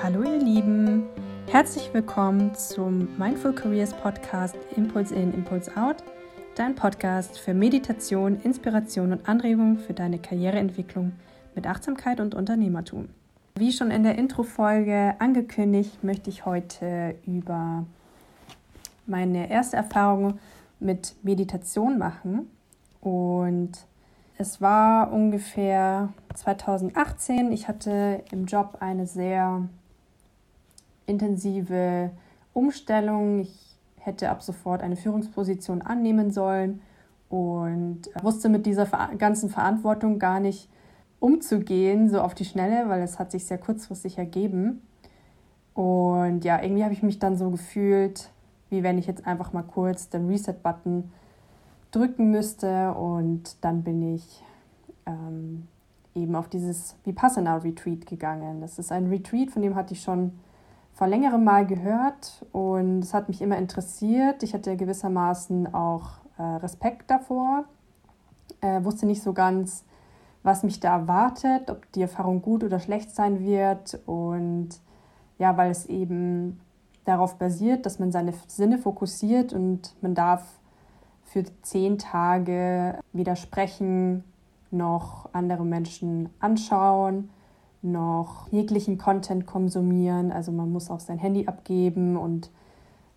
Hallo ihr Lieben, herzlich willkommen zum Mindful Careers Podcast Impulse in, Impulse out, dein Podcast für Meditation, Inspiration und Anregung für deine Karriereentwicklung mit Achtsamkeit und Unternehmertum. Wie schon in der Intro-Folge angekündigt, möchte ich heute über meine erste Erfahrung mit Meditation machen und es war ungefähr 2018. Ich hatte im Job eine sehr intensive Umstellung. Ich hätte ab sofort eine Führungsposition annehmen sollen und wusste mit dieser ganzen Verantwortung gar nicht umzugehen, so auf die Schnelle, weil es hat sich sehr kurzfristig ergeben. Und ja, irgendwie habe ich mich dann so gefühlt, wie wenn ich jetzt einfach mal kurz den Reset-Button drücken müsste und dann bin ich ähm, eben auf dieses Vipassana-Retreat gegangen. Das ist ein Retreat, von dem hatte ich schon vor längerem Mal gehört und es hat mich immer interessiert. Ich hatte gewissermaßen auch äh, Respekt davor, äh, wusste nicht so ganz, was mich da erwartet, ob die Erfahrung gut oder schlecht sein wird. Und ja, weil es eben darauf basiert, dass man seine Sinne fokussiert und man darf für zehn Tage widersprechen, noch andere Menschen anschauen, noch jeglichen Content konsumieren. Also man muss auch sein Handy abgeben und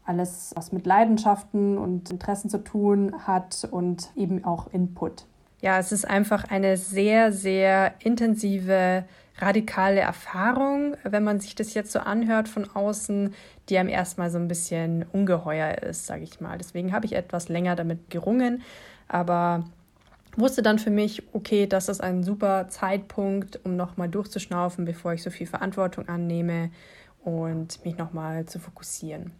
alles, was mit Leidenschaften und Interessen zu tun hat und eben auch Input. Ja, es ist einfach eine sehr, sehr intensive, radikale Erfahrung, wenn man sich das jetzt so anhört von außen, die einem erstmal so ein bisschen ungeheuer ist, sage ich mal. Deswegen habe ich etwas länger damit gerungen, aber wusste dann für mich, okay, das ist ein super Zeitpunkt, um nochmal durchzuschnaufen, bevor ich so viel Verantwortung annehme und mich nochmal zu fokussieren.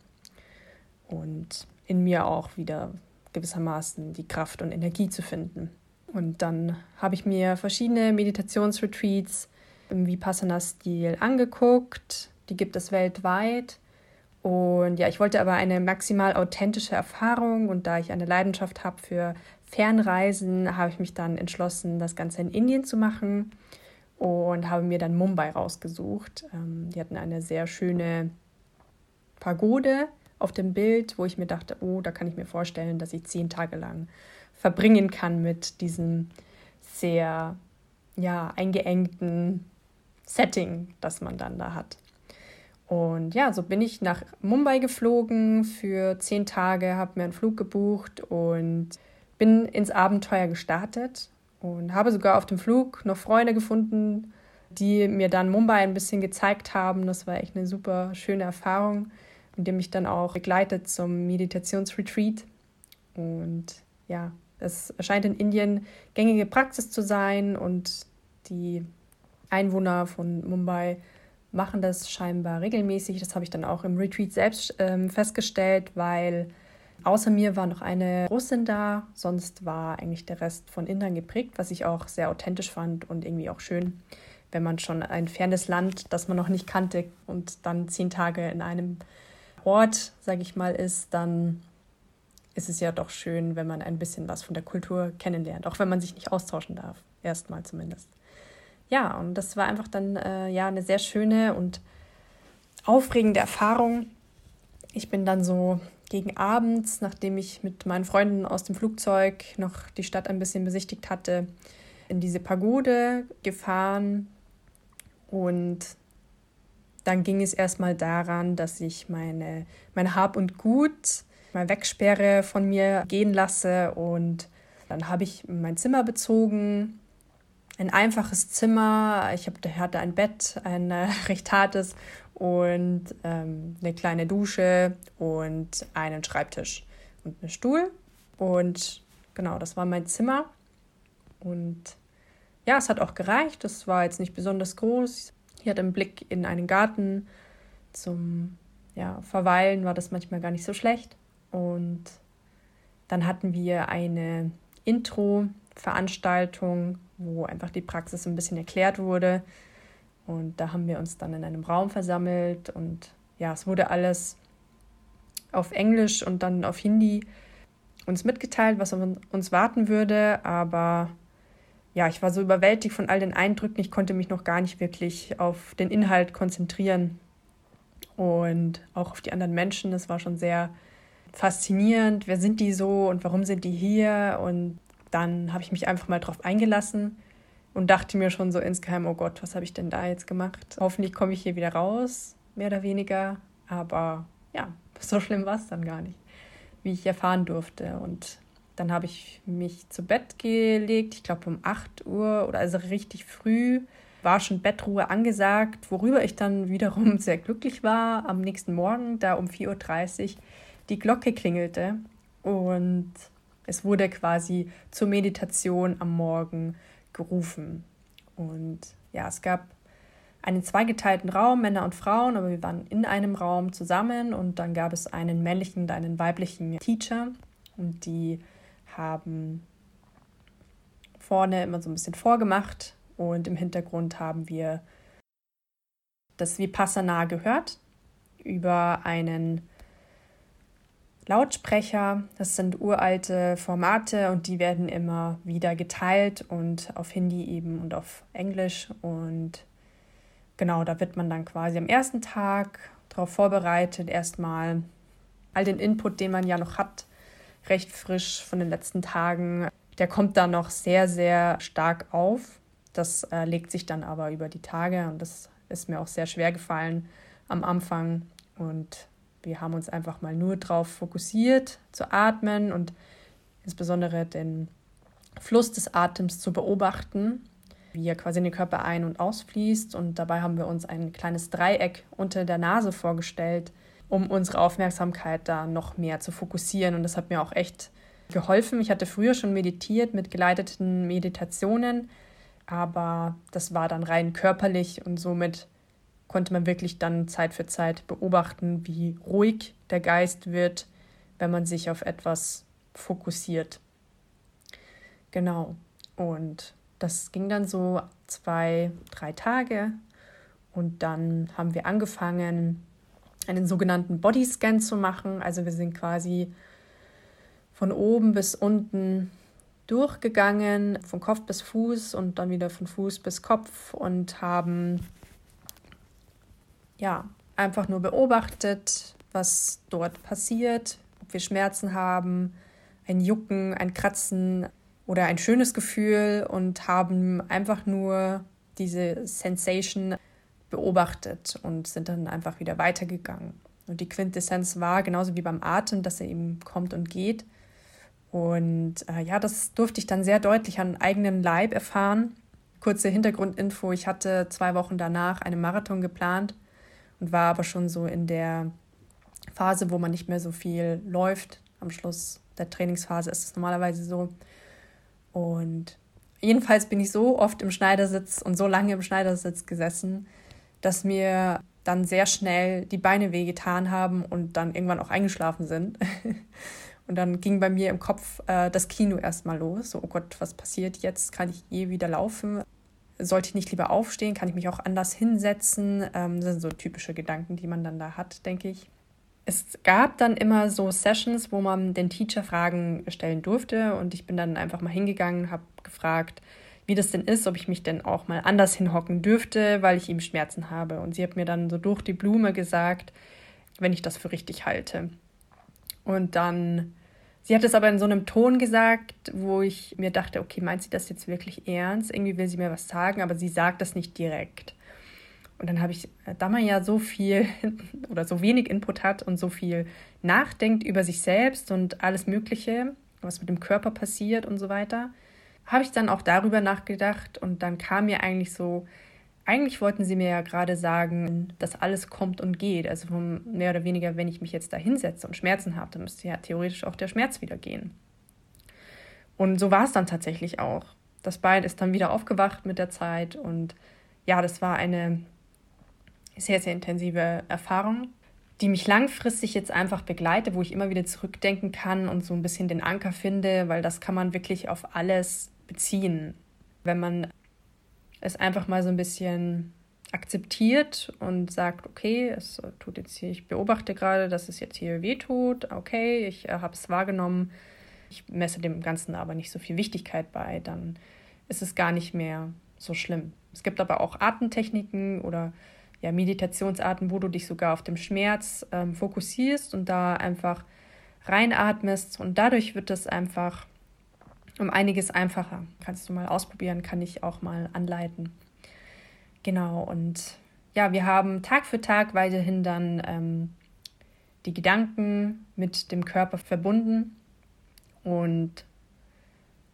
Und in mir auch wieder gewissermaßen die Kraft und Energie zu finden. Und dann habe ich mir verschiedene Meditationsretreats im Vipassana-Stil angeguckt. Die gibt es weltweit. Und ja, ich wollte aber eine maximal authentische Erfahrung und da ich eine Leidenschaft habe für Fernreisen, habe ich mich dann entschlossen, das Ganze in Indien zu machen und habe mir dann Mumbai rausgesucht. Ähm, die hatten eine sehr schöne Pagode auf dem Bild, wo ich mir dachte, oh, da kann ich mir vorstellen, dass ich zehn Tage lang verbringen kann mit diesem sehr ja, eingeengten Setting, das man dann da hat. Und ja, so bin ich nach Mumbai geflogen für zehn Tage, habe mir einen Flug gebucht und bin ins Abenteuer gestartet und habe sogar auf dem Flug noch Freunde gefunden, die mir dann Mumbai ein bisschen gezeigt haben. Das war echt eine super schöne Erfahrung und die mich dann auch begleitet zum Meditationsretreat. Und ja, es scheint in Indien gängige Praxis zu sein und die Einwohner von Mumbai machen das scheinbar regelmäßig. Das habe ich dann auch im Retreat selbst ähm, festgestellt, weil außer mir war noch eine Russin da. Sonst war eigentlich der Rest von Indern geprägt, was ich auch sehr authentisch fand und irgendwie auch schön, wenn man schon ein fernes Land, das man noch nicht kannte und dann zehn Tage in einem Ort, sage ich mal, ist, dann ist es ja doch schön, wenn man ein bisschen was von der Kultur kennenlernt, auch wenn man sich nicht austauschen darf, erstmal zumindest ja, und das war einfach dann äh, ja eine sehr schöne und aufregende Erfahrung. Ich bin dann so gegen abends, nachdem ich mit meinen Freunden aus dem Flugzeug noch die Stadt ein bisschen besichtigt hatte, in diese Pagode gefahren. Und dann ging es erstmal daran, dass ich meine, mein Hab und Gut mal wegsperre, von mir gehen lasse. Und dann habe ich mein Zimmer bezogen, ein einfaches Zimmer. Ich hab, hatte ein Bett, ein äh, recht hartes und ähm, eine kleine Dusche und einen Schreibtisch und einen Stuhl. Und genau, das war mein Zimmer. Und ja, es hat auch gereicht. Es war jetzt nicht besonders groß. Ich hatte einen Blick in einen Garten. Zum ja, Verweilen war das manchmal gar nicht so schlecht. Und dann hatten wir eine Intro-Veranstaltung wo einfach die Praxis ein bisschen erklärt wurde. Und da haben wir uns dann in einem Raum versammelt und ja, es wurde alles auf Englisch und dann auf Hindi uns mitgeteilt, was uns warten würde. Aber ja, ich war so überwältigt von all den Eindrücken, ich konnte mich noch gar nicht wirklich auf den Inhalt konzentrieren. und auch auf die anderen Menschen. Das war schon sehr faszinierend. Wer sind die so und warum sind die hier? Und dann habe ich mich einfach mal drauf eingelassen und dachte mir schon so insgeheim, oh Gott, was habe ich denn da jetzt gemacht? Hoffentlich komme ich hier wieder raus, mehr oder weniger. Aber ja, so schlimm war es dann gar nicht, wie ich erfahren durfte. Und dann habe ich mich zu Bett gelegt, ich glaube um 8 Uhr oder also richtig früh war schon Bettruhe angesagt, worüber ich dann wiederum sehr glücklich war am nächsten Morgen, da um 4.30 Uhr die Glocke klingelte und es wurde quasi zur Meditation am Morgen gerufen. Und ja, es gab einen zweigeteilten Raum, Männer und Frauen, aber wir waren in einem Raum zusammen und dann gab es einen männlichen und einen weiblichen Teacher und die haben vorne immer so ein bisschen vorgemacht und im Hintergrund haben wir das Vipassana gehört über einen Lautsprecher. Das sind uralte Formate und die werden immer wieder geteilt und auf Hindi eben und auf Englisch. Und genau, da wird man dann quasi am ersten Tag darauf vorbereitet, erstmal all den Input, den man ja noch hat, recht frisch von den letzten Tagen. Der kommt dann noch sehr, sehr stark auf. Das äh, legt sich dann aber über die Tage und das ist mir auch sehr schwer gefallen am Anfang. Und wir haben uns einfach mal nur darauf fokussiert, zu atmen und insbesondere den Fluss des Atems zu beobachten, wie er quasi in den Körper ein- und ausfließt. Und dabei haben wir uns ein kleines Dreieck unter der Nase vorgestellt, um unsere Aufmerksamkeit da noch mehr zu fokussieren. Und das hat mir auch echt geholfen. Ich hatte früher schon meditiert mit geleiteten Meditationen, aber das war dann rein körperlich und somit konnte man wirklich dann Zeit für Zeit beobachten, wie ruhig der Geist wird, wenn man sich auf etwas fokussiert. Genau. Und das ging dann so zwei, drei Tage. Und dann haben wir angefangen, einen sogenannten Bodyscan zu machen. Also wir sind quasi von oben bis unten durchgegangen, von Kopf bis Fuß und dann wieder von Fuß bis Kopf und haben ja einfach nur beobachtet, was dort passiert, ob wir Schmerzen haben, ein Jucken, ein Kratzen oder ein schönes Gefühl und haben einfach nur diese Sensation beobachtet und sind dann einfach wieder weitergegangen. Und die Quintessenz war genauso wie beim Atem, dass er eben kommt und geht. Und äh, ja, das durfte ich dann sehr deutlich an eigenen Leib erfahren. Kurze Hintergrundinfo, ich hatte zwei Wochen danach einen Marathon geplant und war aber schon so in der Phase, wo man nicht mehr so viel läuft. Am Schluss der Trainingsphase ist es normalerweise so. Und jedenfalls bin ich so oft im Schneidersitz und so lange im Schneidersitz gesessen, dass mir dann sehr schnell die Beine wehgetan haben und dann irgendwann auch eingeschlafen sind. Und dann ging bei mir im Kopf äh, das Kino erstmal los. So, oh Gott, was passiert jetzt? Kann ich je wieder laufen? Sollte ich nicht lieber aufstehen? Kann ich mich auch anders hinsetzen? Ähm, das sind so typische Gedanken, die man dann da hat, denke ich. Es gab dann immer so Sessions, wo man den Teacher Fragen stellen durfte. Und ich bin dann einfach mal hingegangen, habe gefragt, wie das denn ist, ob ich mich denn auch mal anders hinhocken dürfte, weil ich ihm Schmerzen habe. Und sie hat mir dann so durch die Blume gesagt, wenn ich das für richtig halte. Und dann Sie hat es aber in so einem Ton gesagt, wo ich mir dachte, okay, meint sie das jetzt wirklich ernst? Irgendwie will sie mir was sagen, aber sie sagt das nicht direkt. Und dann habe ich, äh, da man ja so viel oder so wenig Input hat und so viel nachdenkt über sich selbst und alles Mögliche, was mit dem Körper passiert und so weiter, habe ich dann auch darüber nachgedacht und dann kam mir eigentlich so, eigentlich wollten sie mir ja gerade sagen, dass alles kommt und geht. Also vom mehr oder weniger, wenn ich mich jetzt da hinsetze und Schmerzen habe, dann müsste ja theoretisch auch der Schmerz wieder gehen. Und so war es dann tatsächlich auch. Das Bein ist dann wieder aufgewacht mit der Zeit und ja, das war eine sehr, sehr intensive Erfahrung, die mich langfristig jetzt einfach begleitet, wo ich immer wieder zurückdenken kann und so ein bisschen den Anker finde, weil das kann man wirklich auf alles beziehen. Wenn man es einfach mal so ein bisschen akzeptiert und sagt, okay, es tut jetzt hier, ich beobachte gerade, dass es jetzt hier weh tut, okay, ich äh, habe es wahrgenommen, ich messe dem Ganzen aber nicht so viel Wichtigkeit bei, dann ist es gar nicht mehr so schlimm. Es gibt aber auch Atemtechniken oder ja, Meditationsarten, wo du dich sogar auf dem Schmerz ähm, fokussierst und da einfach reinatmest und dadurch wird es einfach um einiges einfacher. Kannst du mal ausprobieren, kann ich auch mal anleiten. Genau, und ja, wir haben Tag für Tag weiterhin dann ähm, die Gedanken mit dem Körper verbunden und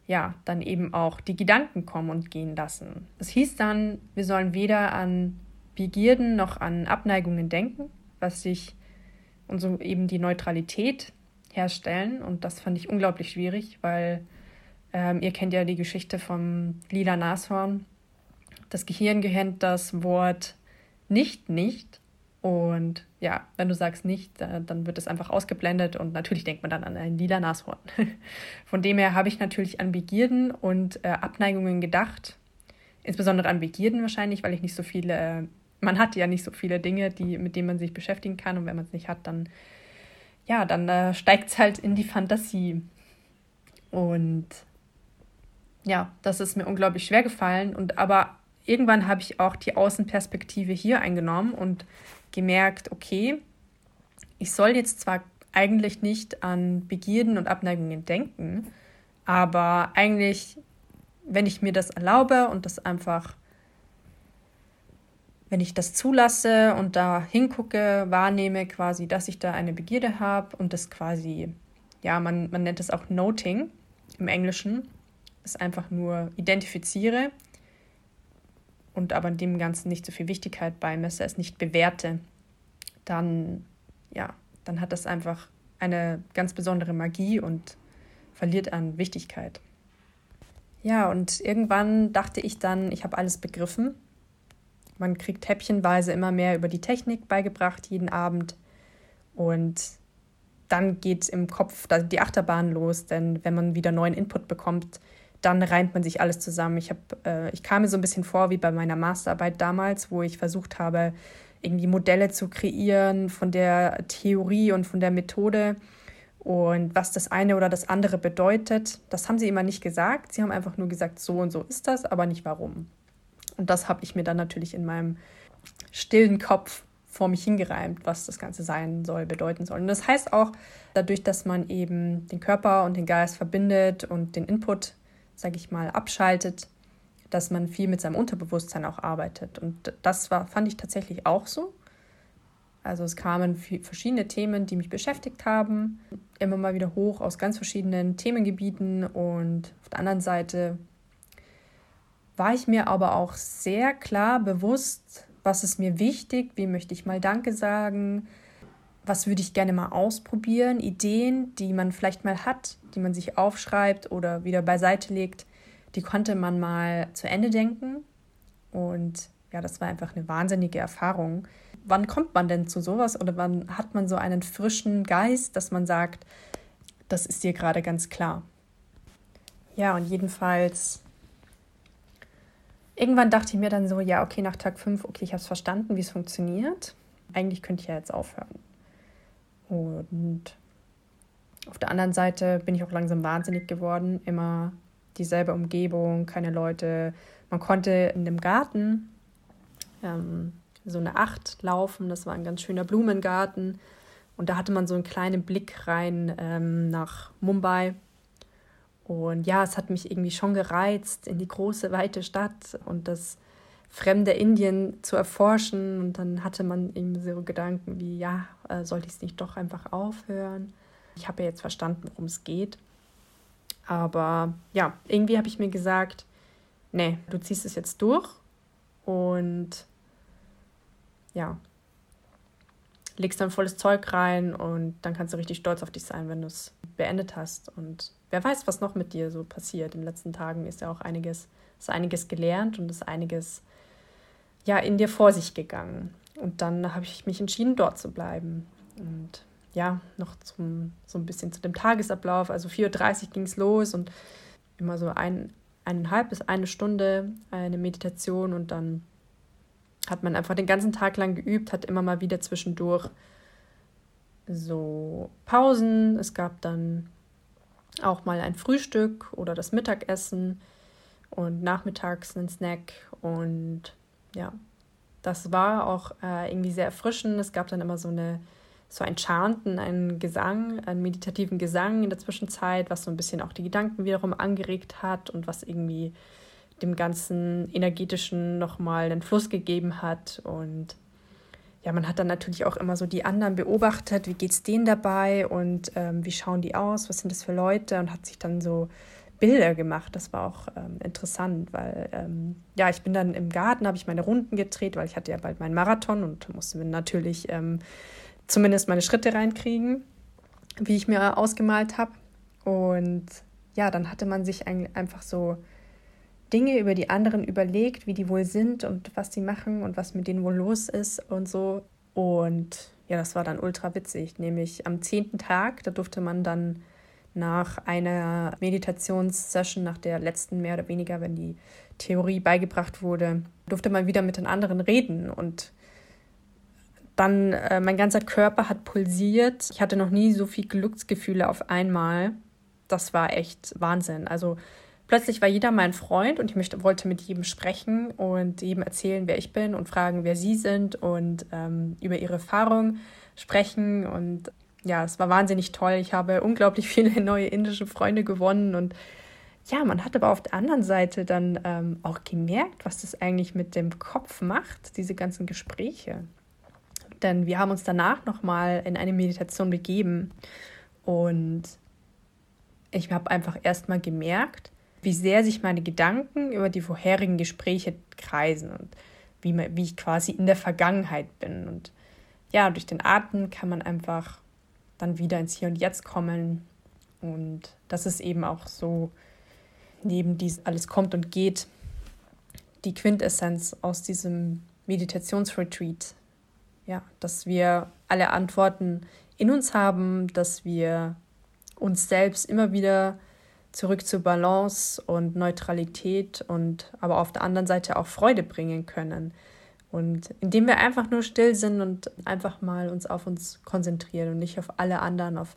ja, dann eben auch die Gedanken kommen und gehen lassen. Es hieß dann, wir sollen weder an Begierden noch an Abneigungen denken, was sich und so eben die Neutralität herstellen. Und das fand ich unglaublich schwierig, weil ähm, ihr kennt ja die Geschichte vom lila Nashorn. Das Gehirn kennt das Wort nicht nicht. Und ja, wenn du sagst nicht, dann wird es einfach ausgeblendet und natürlich denkt man dann an ein lila Nashorn. Von dem her habe ich natürlich an Begierden und äh, Abneigungen gedacht. Insbesondere an Begierden wahrscheinlich, weil ich nicht so viele, äh, man hat ja nicht so viele Dinge, die, mit denen man sich beschäftigen kann. Und wenn man es nicht hat, dann, ja, dann äh, steigt es halt in die Fantasie. Und ja, das ist mir unglaublich schwer gefallen. Und aber irgendwann habe ich auch die Außenperspektive hier eingenommen und gemerkt, okay, ich soll jetzt zwar eigentlich nicht an Begierden und Abneigungen denken, aber eigentlich, wenn ich mir das erlaube und das einfach, wenn ich das zulasse und da hingucke, wahrnehme quasi, dass ich da eine Begierde habe und das quasi, ja, man, man nennt es auch Noting im Englischen, es einfach nur identifiziere und aber dem Ganzen nicht so viel Wichtigkeit beimesse, es nicht bewerte, dann, ja, dann hat das einfach eine ganz besondere Magie und verliert an Wichtigkeit. Ja, und irgendwann dachte ich dann, ich habe alles begriffen. Man kriegt häppchenweise immer mehr über die Technik beigebracht, jeden Abend. Und dann geht im Kopf die Achterbahn los, denn wenn man wieder neuen Input bekommt, dann reimt man sich alles zusammen. Ich, hab, äh, ich kam mir so ein bisschen vor wie bei meiner Masterarbeit damals, wo ich versucht habe, irgendwie Modelle zu kreieren von der Theorie und von der Methode und was das eine oder das andere bedeutet. Das haben sie immer nicht gesagt. Sie haben einfach nur gesagt, so und so ist das, aber nicht warum. Und das habe ich mir dann natürlich in meinem stillen Kopf vor mich hingereimt, was das Ganze sein soll, bedeuten soll. Und das heißt auch, dadurch, dass man eben den Körper und den Geist verbindet und den Input sage ich mal, abschaltet, dass man viel mit seinem Unterbewusstsein auch arbeitet. Und das war, fand ich tatsächlich auch so. Also es kamen verschiedene Themen, die mich beschäftigt haben, immer mal wieder hoch aus ganz verschiedenen Themengebieten. Und auf der anderen Seite war ich mir aber auch sehr klar bewusst, was ist mir wichtig, wie möchte ich mal Danke sagen, was würde ich gerne mal ausprobieren, Ideen, die man vielleicht mal hat, die man sich aufschreibt oder wieder beiseite legt, die konnte man mal zu Ende denken. Und ja, das war einfach eine wahnsinnige Erfahrung. Wann kommt man denn zu sowas oder wann hat man so einen frischen Geist, dass man sagt, das ist dir gerade ganz klar? Ja, und jedenfalls, irgendwann dachte ich mir dann so, ja, okay, nach Tag 5, okay, ich habe es verstanden, wie es funktioniert. Eigentlich könnte ich ja jetzt aufhören. Und auf der anderen Seite bin ich auch langsam wahnsinnig geworden. Immer dieselbe Umgebung, keine Leute. Man konnte in dem Garten ähm, so eine Acht laufen. Das war ein ganz schöner Blumengarten. Und da hatte man so einen kleinen Blick rein ähm, nach Mumbai. Und ja, es hat mich irgendwie schon gereizt, in die große, weite Stadt und das fremde Indien zu erforschen. Und dann hatte man eben so Gedanken wie, ja, äh, sollte ich es nicht doch einfach aufhören? Ich habe ja jetzt verstanden, worum es geht. Aber ja, irgendwie habe ich mir gesagt, nee, du ziehst es jetzt durch und ja, legst dann volles Zeug rein und dann kannst du richtig stolz auf dich sein, wenn du es beendet hast. Und wer weiß, was noch mit dir so passiert. In den letzten Tagen ist ja auch einiges, ist einiges gelernt und ist einiges ja in dir vor sich gegangen. Und dann habe ich mich entschieden, dort zu bleiben. Und ja, noch zum, so ein bisschen zu dem Tagesablauf. Also 4.30 Uhr ging es los und immer so ein, eineinhalb bis eine Stunde eine Meditation und dann hat man einfach den ganzen Tag lang geübt, hat immer mal wieder zwischendurch so Pausen. Es gab dann auch mal ein Frühstück oder das Mittagessen und nachmittags einen Snack und ja, das war auch äh, irgendwie sehr erfrischend. Es gab dann immer so eine so ein Chanten, einen Gesang, einen meditativen Gesang in der Zwischenzeit, was so ein bisschen auch die Gedanken wiederum angeregt hat und was irgendwie dem ganzen energetischen nochmal einen Fluss gegeben hat. Und ja, man hat dann natürlich auch immer so die anderen beobachtet, wie geht es denen dabei und ähm, wie schauen die aus, was sind das für Leute und hat sich dann so Bilder gemacht. Das war auch ähm, interessant, weil ähm, ja, ich bin dann im Garten, habe ich meine Runden gedreht, weil ich hatte ja bald meinen Marathon und musste mir natürlich ähm, zumindest meine Schritte reinkriegen, wie ich mir ausgemalt habe. Und ja, dann hatte man sich einfach so Dinge über die anderen überlegt, wie die wohl sind und was sie machen und was mit denen wohl los ist und so. Und ja, das war dann ultra witzig. Nämlich am zehnten Tag, da durfte man dann nach einer Meditationssession, nach der letzten mehr oder weniger, wenn die Theorie beigebracht wurde, durfte man wieder mit den anderen reden. Und dann, äh, mein ganzer Körper hat pulsiert. Ich hatte noch nie so viel Glücksgefühle auf einmal. Das war echt Wahnsinn. Also plötzlich war jeder mein Freund und ich möchte, wollte mit jedem sprechen und jedem erzählen, wer ich bin und fragen, wer sie sind und ähm, über ihre Erfahrung sprechen. Und ja, es war wahnsinnig toll. Ich habe unglaublich viele neue indische Freunde gewonnen und ja, man hat aber auf der anderen Seite dann ähm, auch gemerkt, was das eigentlich mit dem Kopf macht, diese ganzen Gespräche. Denn wir haben uns danach nochmal in eine Meditation begeben und ich habe einfach erstmal gemerkt, wie sehr sich meine Gedanken über die vorherigen Gespräche kreisen und wie, wie ich quasi in der Vergangenheit bin. Und ja, durch den Atem kann man einfach dann wieder ins Hier und Jetzt kommen. Und das ist eben auch so, neben dies alles kommt und geht, die Quintessenz aus diesem Meditationsretreat, ja, dass wir alle Antworten in uns haben, dass wir uns selbst immer wieder zurück zur Balance und Neutralität und aber auf der anderen Seite auch Freude bringen können. Und indem wir einfach nur still sind und einfach mal uns auf uns konzentrieren und nicht auf alle anderen, auf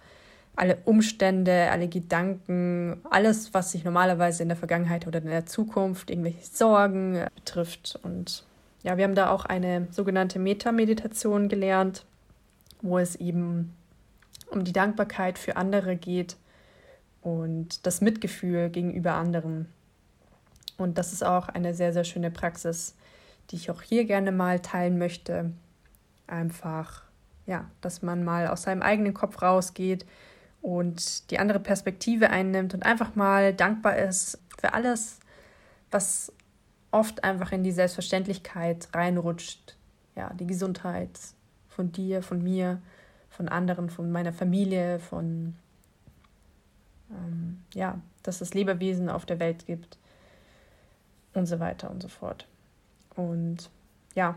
alle Umstände, alle Gedanken, alles, was sich normalerweise in der Vergangenheit oder in der Zukunft, irgendwelche Sorgen betrifft. Und ja, wir haben da auch eine sogenannte Meta-Meditation gelernt, wo es eben um die Dankbarkeit für andere geht und das Mitgefühl gegenüber anderen. Und das ist auch eine sehr, sehr schöne Praxis, die ich auch hier gerne mal teilen möchte. Einfach, ja, dass man mal aus seinem eigenen Kopf rausgeht und die andere Perspektive einnimmt und einfach mal dankbar ist für alles, was oft einfach in die Selbstverständlichkeit reinrutscht. Ja, die Gesundheit von dir, von mir, von anderen, von meiner Familie, von ähm, ja, dass es Lebewesen auf der Welt gibt und so weiter und so fort. Und ja,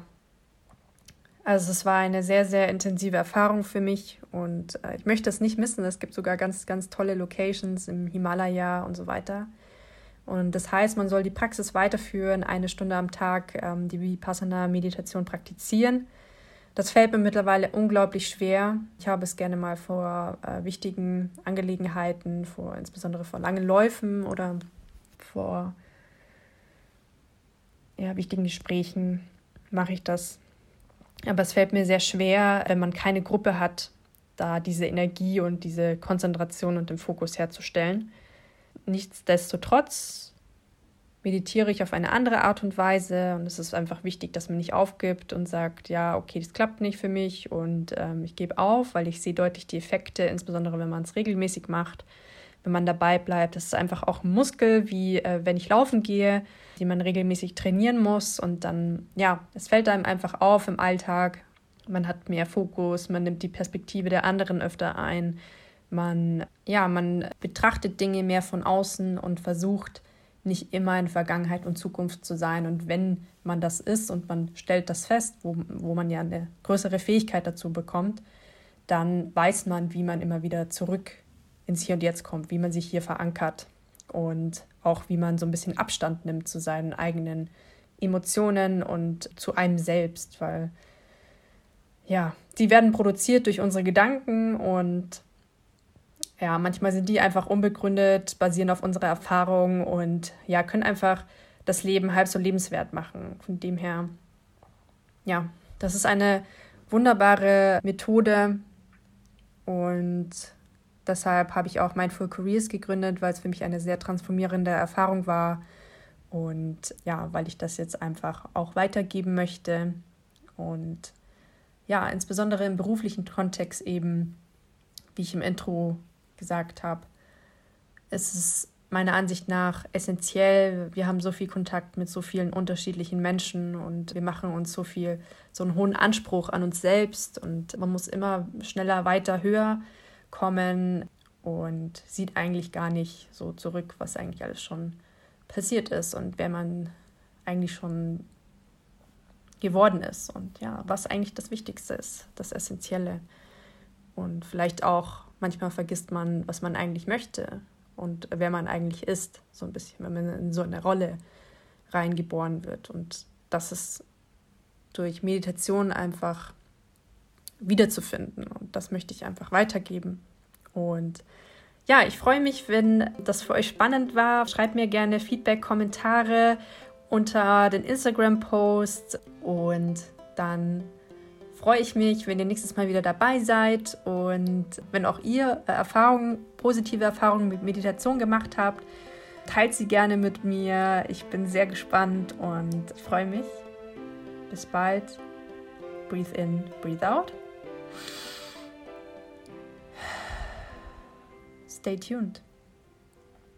also es war eine sehr, sehr intensive Erfahrung für mich und äh, ich möchte es nicht missen. Es gibt sogar ganz, ganz tolle Locations im Himalaya und so weiter. Und das heißt, man soll die Praxis weiterführen, eine Stunde am Tag ähm, die Vipassana-Meditation praktizieren. Das fällt mir mittlerweile unglaublich schwer. Ich habe es gerne mal vor äh, wichtigen Angelegenheiten, vor insbesondere vor langen Läufen oder vor ja, wichtigen Gesprächen mache ich das. Aber es fällt mir sehr schwer, wenn man keine Gruppe hat, da diese Energie und diese Konzentration und den Fokus herzustellen. Nichtsdestotrotz meditiere ich auf eine andere Art und Weise und es ist einfach wichtig, dass man nicht aufgibt und sagt, ja, okay, das klappt nicht für mich und ähm, ich gebe auf, weil ich sehe deutlich die Effekte, insbesondere wenn man es regelmäßig macht, wenn man dabei bleibt. Das ist einfach auch ein Muskel, wie äh, wenn ich laufen gehe, den man regelmäßig trainieren muss und dann, ja, es fällt einem einfach auf im Alltag. Man hat mehr Fokus, man nimmt die Perspektive der anderen öfter ein. Man, ja, man betrachtet Dinge mehr von außen und versucht, nicht immer in Vergangenheit und Zukunft zu sein. Und wenn man das ist und man stellt das fest, wo, wo man ja eine größere Fähigkeit dazu bekommt, dann weiß man, wie man immer wieder zurück ins Hier und Jetzt kommt, wie man sich hier verankert und auch wie man so ein bisschen Abstand nimmt zu seinen eigenen Emotionen und zu einem selbst, weil ja, die werden produziert durch unsere Gedanken und ja, manchmal sind die einfach unbegründet, basieren auf unserer Erfahrung und ja, können einfach das Leben halb so lebenswert machen. Von dem her, ja, das ist eine wunderbare Methode und deshalb habe ich auch Mindful Careers gegründet, weil es für mich eine sehr transformierende Erfahrung war. Und ja, weil ich das jetzt einfach auch weitergeben möchte. Und ja, insbesondere im beruflichen Kontext eben, wie ich im Intro gesagt habe, ist es meiner Ansicht nach essentiell. Wir haben so viel Kontakt mit so vielen unterschiedlichen Menschen und wir machen uns so viel, so einen hohen Anspruch an uns selbst. Und man muss immer schneller, weiter, höher kommen und sieht eigentlich gar nicht so zurück, was eigentlich alles schon passiert ist und wer man eigentlich schon geworden ist und ja, was eigentlich das Wichtigste ist, das Essentielle. Und vielleicht auch manchmal vergisst man, was man eigentlich möchte und wer man eigentlich ist, so ein bisschen, wenn man in so eine Rolle reingeboren wird. Und das ist durch Meditation einfach wiederzufinden. Und das möchte ich einfach weitergeben. Und ja, ich freue mich, wenn das für euch spannend war. Schreibt mir gerne Feedback, Kommentare unter den Instagram-Post und dann freue ich mich, wenn ihr nächstes Mal wieder dabei seid und wenn auch ihr äh, Erfahrungen, positive Erfahrungen mit Meditation gemacht habt, teilt sie gerne mit mir. Ich bin sehr gespannt und freue mich. Bis bald. Breathe in, breathe out. Stay tuned.